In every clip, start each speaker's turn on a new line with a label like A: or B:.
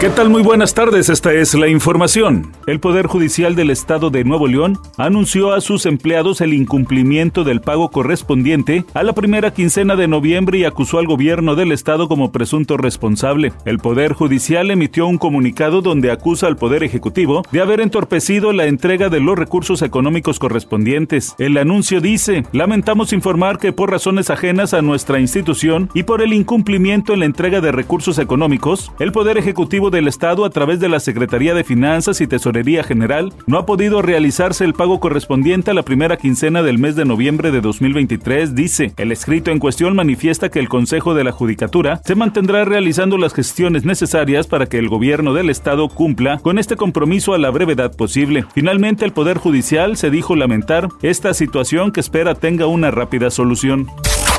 A: ¿Qué tal? Muy buenas tardes, esta es la información. El Poder Judicial del Estado de Nuevo León anunció a sus empleados el incumplimiento del pago correspondiente a la primera quincena de noviembre y acusó al gobierno del Estado como presunto responsable. El Poder Judicial emitió un comunicado donde acusa al Poder Ejecutivo de haber entorpecido la entrega de los recursos económicos correspondientes. El anuncio dice, lamentamos informar que por razones ajenas a nuestra institución y por el incumplimiento en la entrega de recursos económicos, el Poder Ejecutivo del Estado a través de la Secretaría de Finanzas y Tesorería General no ha podido realizarse el pago correspondiente a la primera quincena del mes de noviembre de 2023, dice. El escrito en cuestión manifiesta que el Consejo de la Judicatura se mantendrá realizando las gestiones necesarias para que el gobierno del Estado cumpla con este compromiso a la brevedad posible. Finalmente, el Poder Judicial se dijo lamentar esta situación que espera tenga una rápida solución.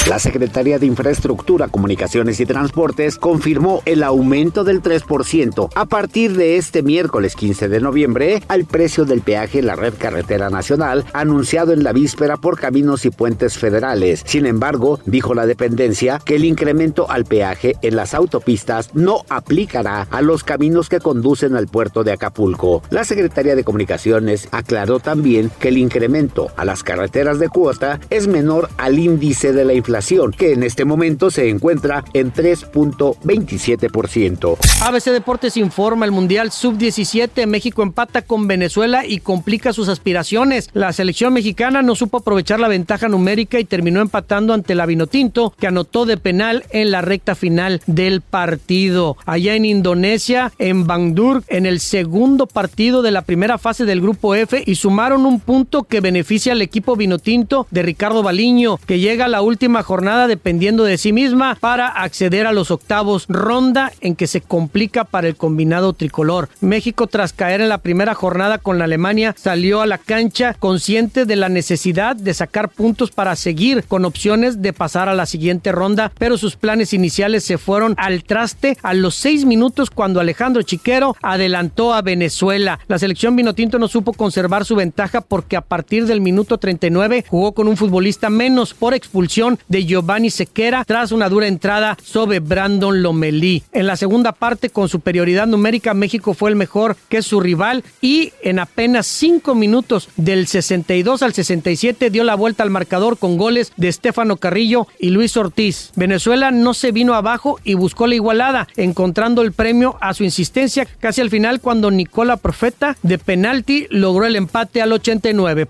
B: La Secretaría de Infraestructura, Comunicaciones y Transportes confirmó el aumento del 3% a partir de este miércoles 15 de noviembre al precio del peaje en la red carretera nacional anunciado en la víspera por Caminos y Puentes Federales. Sin embargo, dijo la dependencia que el incremento al peaje en las autopistas no aplicará a los caminos que conducen al puerto de Acapulco. La Secretaría de Comunicaciones aclaró también que el incremento a las carreteras de cuota es menor al índice de la inflación que en este momento se encuentra en 3.27%.
C: ABC Deportes informa el Mundial Sub-17. México empata con Venezuela y complica sus aspiraciones. La selección mexicana no supo aprovechar la ventaja numérica y terminó empatando ante la Vinotinto, que anotó de penal en la recta final del partido. Allá en Indonesia, en Bandung, en el segundo partido de la primera fase del grupo F y sumaron un punto que beneficia al equipo Vinotinto de Ricardo Baliño, que llega a la última jornada dependiendo de sí misma para acceder a los octavos ronda en que se complica para el combinado tricolor. México tras caer en la primera jornada con la Alemania salió a la cancha consciente de la necesidad de sacar puntos para seguir con opciones de pasar a la siguiente ronda, pero sus planes iniciales se fueron al traste a los seis minutos cuando Alejandro Chiquero adelantó a Venezuela. La selección Vinotinto no supo conservar su ventaja porque a partir del minuto 39 jugó con un futbolista menos por expulsión de Giovanni Sequera tras una dura entrada sobre Brandon Lomelí. En la segunda parte, con superioridad numérica, México fue el mejor que su rival y en apenas cinco minutos del 62 al 67 dio la vuelta al marcador con goles de Estefano Carrillo y Luis Ortiz. Venezuela no se vino abajo y buscó la igualada, encontrando el premio a su insistencia casi al final cuando Nicola Profeta de penalti logró el empate al 89.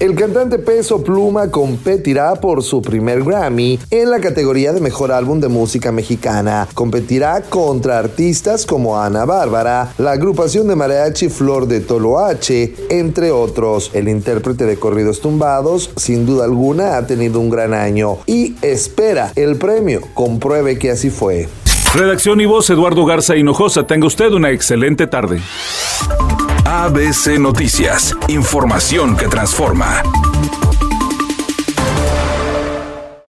D: El cantante Peso Pluma competirá por su primer Grammy en la categoría de Mejor Álbum de Música Mexicana. Competirá contra artistas como Ana Bárbara, la agrupación de mariachi Flor de Toloache, entre otros. El intérprete de corridos tumbados, sin duda alguna, ha tenido un gran año y espera el premio. Compruebe que así fue.
A: Redacción y voz Eduardo Garza Hinojosa. Tenga usted una excelente tarde.
E: ABC Noticias, información que transforma.